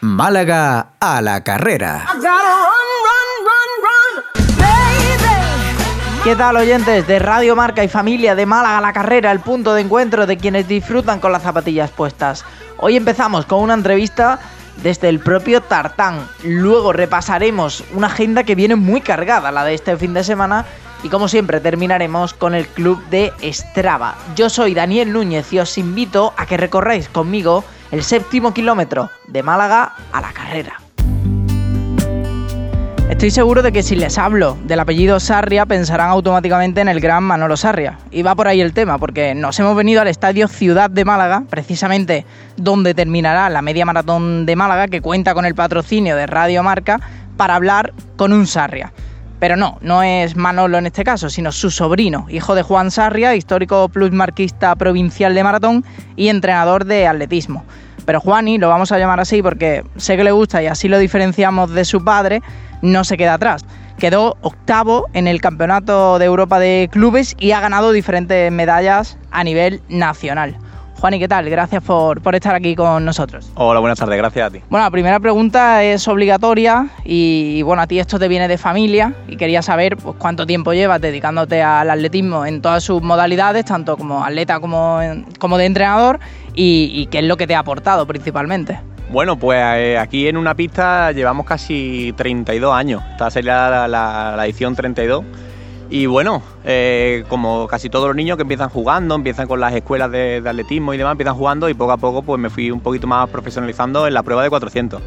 Málaga a la carrera. ¿Qué tal oyentes de Radio Marca y Familia de Málaga a la carrera, el punto de encuentro de quienes disfrutan con las zapatillas puestas? Hoy empezamos con una entrevista desde el propio Tartán. Luego repasaremos una agenda que viene muy cargada, la de este fin de semana. Y como siempre terminaremos con el club de Strava. Yo soy Daniel Núñez y os invito a que recorráis conmigo el séptimo kilómetro de Málaga a la carrera. Estoy seguro de que si les hablo del apellido Sarria pensarán automáticamente en el gran Manolo Sarria. Y va por ahí el tema, porque nos hemos venido al Estadio Ciudad de Málaga, precisamente donde terminará la media maratón de Málaga, que cuenta con el patrocinio de Radio Marca, para hablar con un Sarria. Pero no, no es Manolo en este caso, sino su sobrino, hijo de Juan Sarria, histórico plusmarquista provincial de maratón y entrenador de atletismo. Pero Juani, lo vamos a llamar así porque sé que le gusta y así lo diferenciamos de su padre, no se queda atrás. Quedó octavo en el Campeonato de Europa de Clubes y ha ganado diferentes medallas a nivel nacional. Juan, ¿y qué tal? Gracias por, por, estar aquí con nosotros. Hola, buenas tardes, gracias a ti. Bueno, la primera pregunta es obligatoria y bueno, a ti esto te viene de familia y quería saber pues, cuánto tiempo llevas dedicándote al atletismo en todas sus modalidades, tanto como atleta como, como de entrenador y, y qué es lo que te ha aportado principalmente. Bueno, pues eh, aquí en una pista llevamos casi 32 años. Esta sería la, la, la edición 32. Y bueno, eh, como casi todos los niños que empiezan jugando, empiezan con las escuelas de, atletismo y demás, empiezan jugando y poco a poco pues me fui un poquito más profesionalizando en la prueba de 400.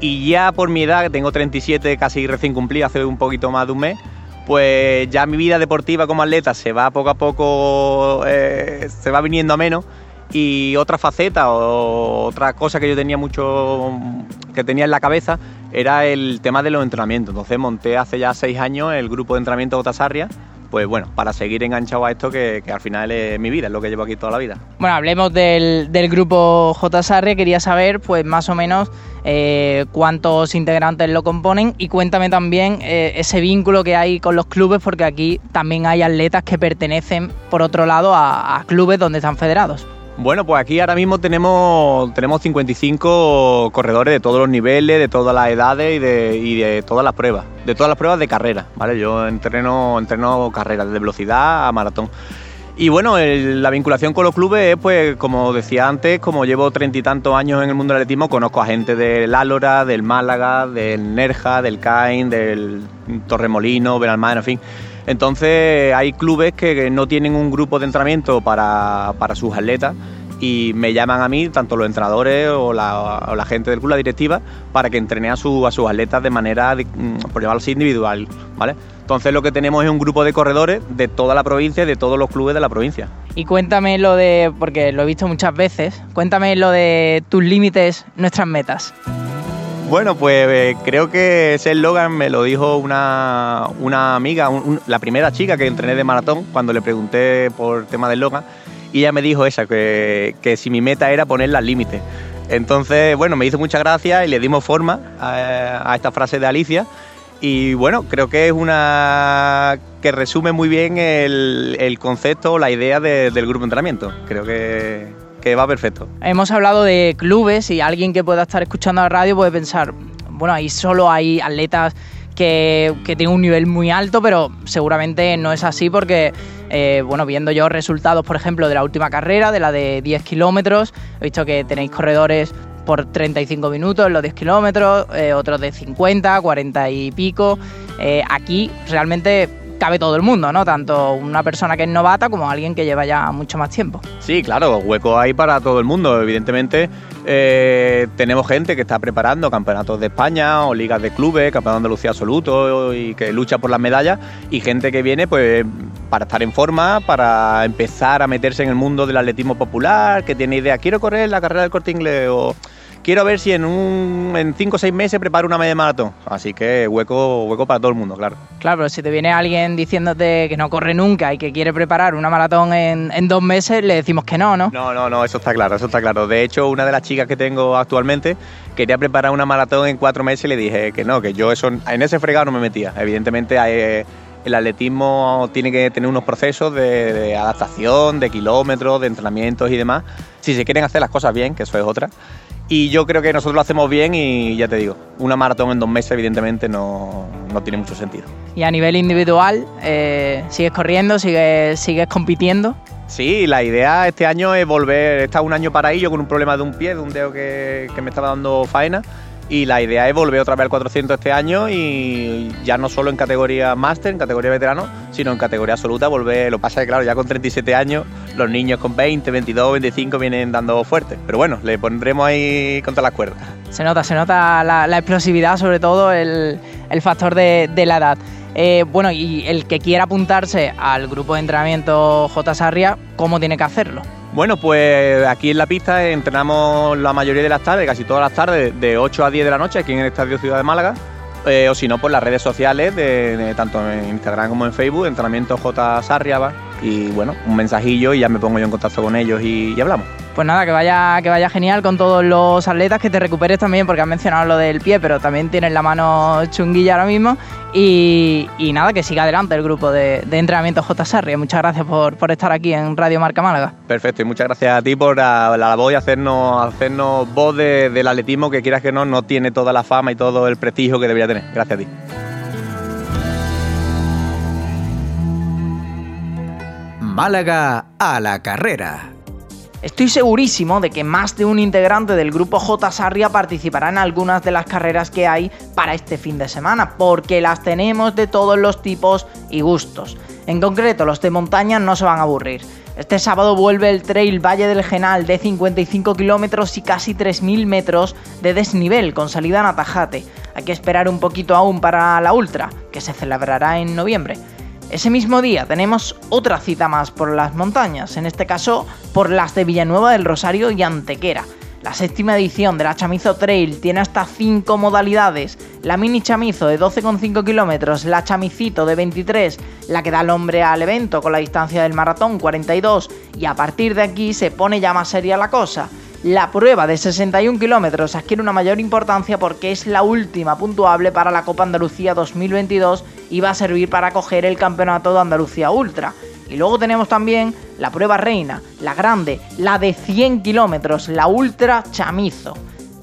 Y ya por mi edad, que tengo 37, casi recién cumplida, hace un poquito más de un mes, pues ya mi vida deportiva como atleta se va poco a poco, eh, se va viniendo a menos y otra faceta o otra cosa que yo tenía mucho que tenía en la cabeza era el tema de los entrenamientos. Entonces monté hace ya seis años el grupo de entrenamiento Otasarria, pues bueno, para seguir enganchado a esto que, al final es mi vida, es lo que llevo aquí toda la vida. Bueno, hablemos del, del grupo J. Quería saber pues más o menos eh, cuántos integrantes lo componen y cuéntame también eh, ese vínculo que hay con los clubes, porque aquí también hay atletas que pertenecen, por otro lado, a clubes donde están federados. Bueno, pues aquí ahora mismo tenemos, tenemos 55 corredores de todos los niveles, de todas las edades y de, todas las pruebas, de todas las pruebas de carrera, ¿vale? Yo entreno, entreno carreras de velocidad a maratón. Y bueno, la vinculación con los clubes es, pues, como decía antes, como llevo treinta y tantos años en el mundo del atletismo, conozco a gente del Álora, del Málaga, del Nerja, del Cain, del Torremolino, Benalmádena, en fin. Entonces hay clubes que no tienen un grupo de entrenamiento para, para sus atletas y me llaman a mí, tanto los entrenadores o la, gente del club, la directiva, para que entrene a, su, a sus atletas de manera, de, por llamarlo así, individual, ¿vale? Entonces lo que tenemos es un grupo de corredores de toda la provincia y de todos los clubes de la provincia. Y cuéntame lo de, porque lo he visto muchas veces, cuéntame lo de tus límites, nuestras metas. Bueno, pues eh, creo que ese eslogan me lo dijo una, una amiga, un, un, la primera chica que entrené de maratón, cuando le pregunté por tema del eslogan, y ella me dijo esa, que, que si mi meta era ponerla al límite. Entonces, bueno, me hizo mucha gracia y le dimos forma a, a, esta frase de Alicia. Y bueno, creo que es una que resume muy bien el, concepto, la idea de, del grupo de entrenamiento. Creo que, que va perfecto. Hemos hablado de clubes y alguien que pueda estar escuchando la radio puede pensar, bueno, ahí solo hay atletas que, que tienen un nivel muy alto, pero seguramente no es así porque, eh, bueno, viendo yo resultados, por ejemplo, de la última carrera, de la de 10 kilómetros, he visto que tenéis corredores por 35 minutos los 10 kilómetros, eh, otros de 50, 40 y pico. Eh, aquí realmente cabe todo el mundo, ¿no? Tanto una persona que es novata como alguien que lleva ya mucho más tiempo. Sí, claro, hueco hay para todo el mundo. Evidentemente, eh, tenemos gente que está preparando campeonatos de España o ligas de clubes, campeonato de Andalucía absoluto y que lucha por las medallas, y gente que viene, pues, para estar en forma, para empezar a meterse en el mundo del atletismo popular, que tiene idea, quiero correr la carrera del corte inglés o quiero ver si en un en cinco o seis meses preparo una media maratón. Así que hueco, hueco para todo el mundo, claro. Claro, pero si te viene alguien diciéndote que no corre nunca y que quiere preparar una maratón en, en, dos meses, le decimos que no, ¿no? No, no, no, eso está claro, eso está claro. De hecho, una de las chicas que tengo actualmente quería preparar una maratón en cuatro meses y le dije que no, que yo eso en ese fregado no me metía. Evidentemente hay el atletismo tiene que tener unos procesos de, adaptación, de kilómetros, de entrenamientos y demás. Si se quieren hacer las cosas bien, que eso es otra. Y yo creo que nosotros lo hacemos bien y ya te digo, una maratón en dos meses evidentemente no, tiene mucho sentido. Y a nivel individual, eh, ¿sigues corriendo, sigues, sigues compitiendo? Sí, la idea este año es volver, he estado un año para ello con un problema de un pie, de un dedo que, que me estaba dando faena y la idea es volver otra vez al 400 este año y ya no solo en categoría máster, en categoría veterano, sino en categoría absoluta volver. Lo pasa que, claro, ya con 37 años, los niños con 20, 22, 25 vienen dando fuerte. Pero bueno, le pondremos ahí contra las cuerdas. Se nota, se nota la, explosividad, sobre todo el, factor de, la edad. Eh, bueno, y el que quiera apuntarse al grupo de entrenamiento J. Sarria, ¿cómo tiene que hacerlo? Bueno, pues aquí en la pista entrenamos la mayoría de las tardes, casi todas las tardes, de 8 a 10 de la noche aquí en el Estadio Ciudad de Málaga. Eh, o si no, por las redes sociales, de, tanto en Instagram como en Facebook, entrenamiento J Sarriaba. Y bueno, un mensajillo y ya me pongo yo en contacto con ellos y, y hablamos. Pues nada, que vaya, que vaya genial con todos los atletas, que te recuperes también, porque has mencionado lo del pie, pero también tienes la mano chunguilla ahora mismo. Y, nada, que siga adelante el grupo de, entrenamiento J. Sarri. Muchas gracias por, estar aquí en Radio Marca Málaga. Perfecto, y muchas gracias a ti por la, la voz y hacernos, hacernos voz del atletismo que quieras que no, no tiene toda la fama y todo el prestigio que debería tener. Gracias a ti. Málaga a la carrera. Estoy segurísimo de que más de un integrante del grupo J Sarria participará en algunas de las carreras que hay para este fin de semana, porque las tenemos de todos los tipos y gustos. En concreto, los de montaña no se van a aburrir. Este sábado vuelve el Trail Valle del Genal de 55 kilómetros y casi 3.000 metros de desnivel con salida en Atajate. Hay que esperar un poquito aún para la Ultra, que se celebrará en noviembre. Ese mismo día tenemos otra cita más por las montañas, en este caso por las de Villanueva del Rosario y Antequera. La séptima edición de la Chamizo Trail tiene hasta 5 modalidades. La mini chamizo de 12,5 kilómetros, la chamicito de 23, la que da el nombre al evento con la distancia del maratón 42 y a partir de aquí se pone ya más seria la cosa. La prueba de 61 kilómetros adquiere una mayor importancia porque es la última puntuable para la Copa Andalucía 2022 va a servir para coger el Campeonato de Andalucía Ultra. Y luego tenemos también la prueba reina, la grande, la de 100 kilómetros, la Ultra Chamizo.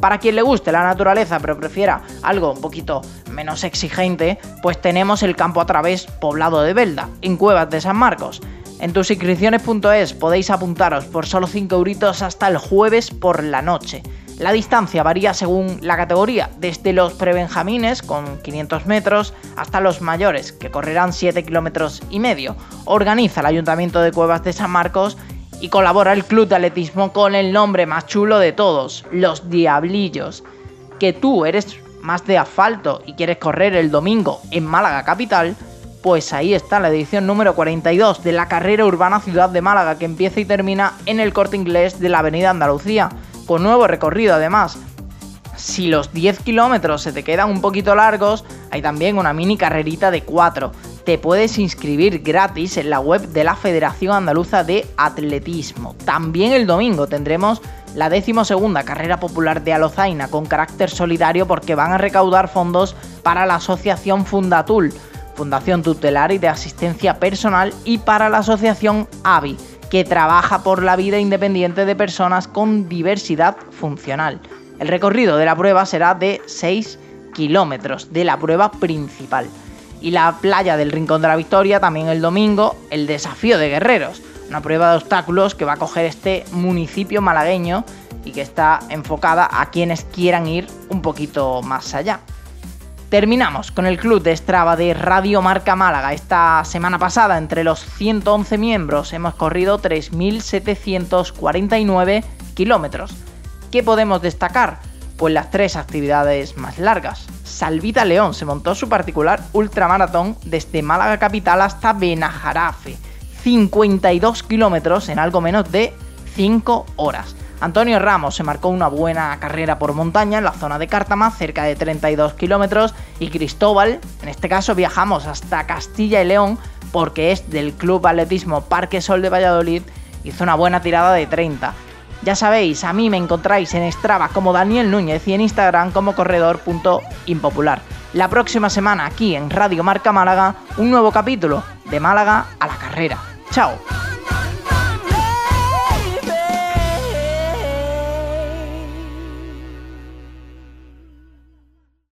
Para quien le guste la naturaleza pero prefiera algo un poquito menos exigente, pues tenemos el campo a través poblado de Belda, en Cuevas de San Marcos. En tusinscripciones.es podéis apuntaros por solo 5 euritos hasta el jueves por la noche. La distancia varía según la categoría, desde los prebenjamines con 500 metros hasta los mayores, que correrán 7 kilómetros y medio. Organiza el Ayuntamiento de Cuevas de San Marcos y colabora el Club de Atletismo con el nombre más chulo de todos, los Diablillos. Que tú eres más de asfalto y quieres correr el domingo en Málaga Capital, pues ahí está la edición número 42 de la carrera urbana Ciudad de Málaga que empieza y termina en el corte inglés de la Avenida Andalucía, con nuevo recorrido además. Si los 10 kilómetros se te quedan un poquito largos, hay también una mini carrerita de 4. Te puedes inscribir gratis en la web de la Federación Andaluza de Atletismo. También el domingo tendremos la decimosegunda carrera popular de Alozaina con carácter solidario porque van a recaudar fondos para la asociación Fundatul Fundación Tutelar y de Asistencia Personal y para la asociación AVI, que trabaja por la vida independiente de personas con diversidad funcional. El recorrido de la prueba será de 6 kilómetros de la prueba principal. Y la playa del Rincón de la Victoria también el domingo, el desafío de guerreros, una prueba de obstáculos que va a coger este municipio malagueño y que está enfocada a quienes quieran ir un poquito más allá. Terminamos con el club de Strava de Radio Marca Málaga. Esta semana pasada, entre los 111 miembros, hemos corrido 3.749 kilómetros. ¿Qué podemos destacar? Pues las tres actividades más largas. Salvita León se montó su particular ultramaratón desde Málaga Capital hasta Benajarafe. 52 kilómetros en algo menos de 5 horas. Antonio Ramos se marcó una buena carrera por montaña en la zona de Cártama, cerca de 32 kilómetros, y Cristóbal, en este caso viajamos hasta Castilla y León porque es del Club Atletismo Parque Sol de Valladolid, hizo una buena tirada de 30. Ya sabéis, a mí me encontráis en Strava como Daniel Núñez y en Instagram como corredor.impopular. La próxima semana aquí en Radio Marca Málaga, un nuevo capítulo de Málaga a la carrera. ¡Chao!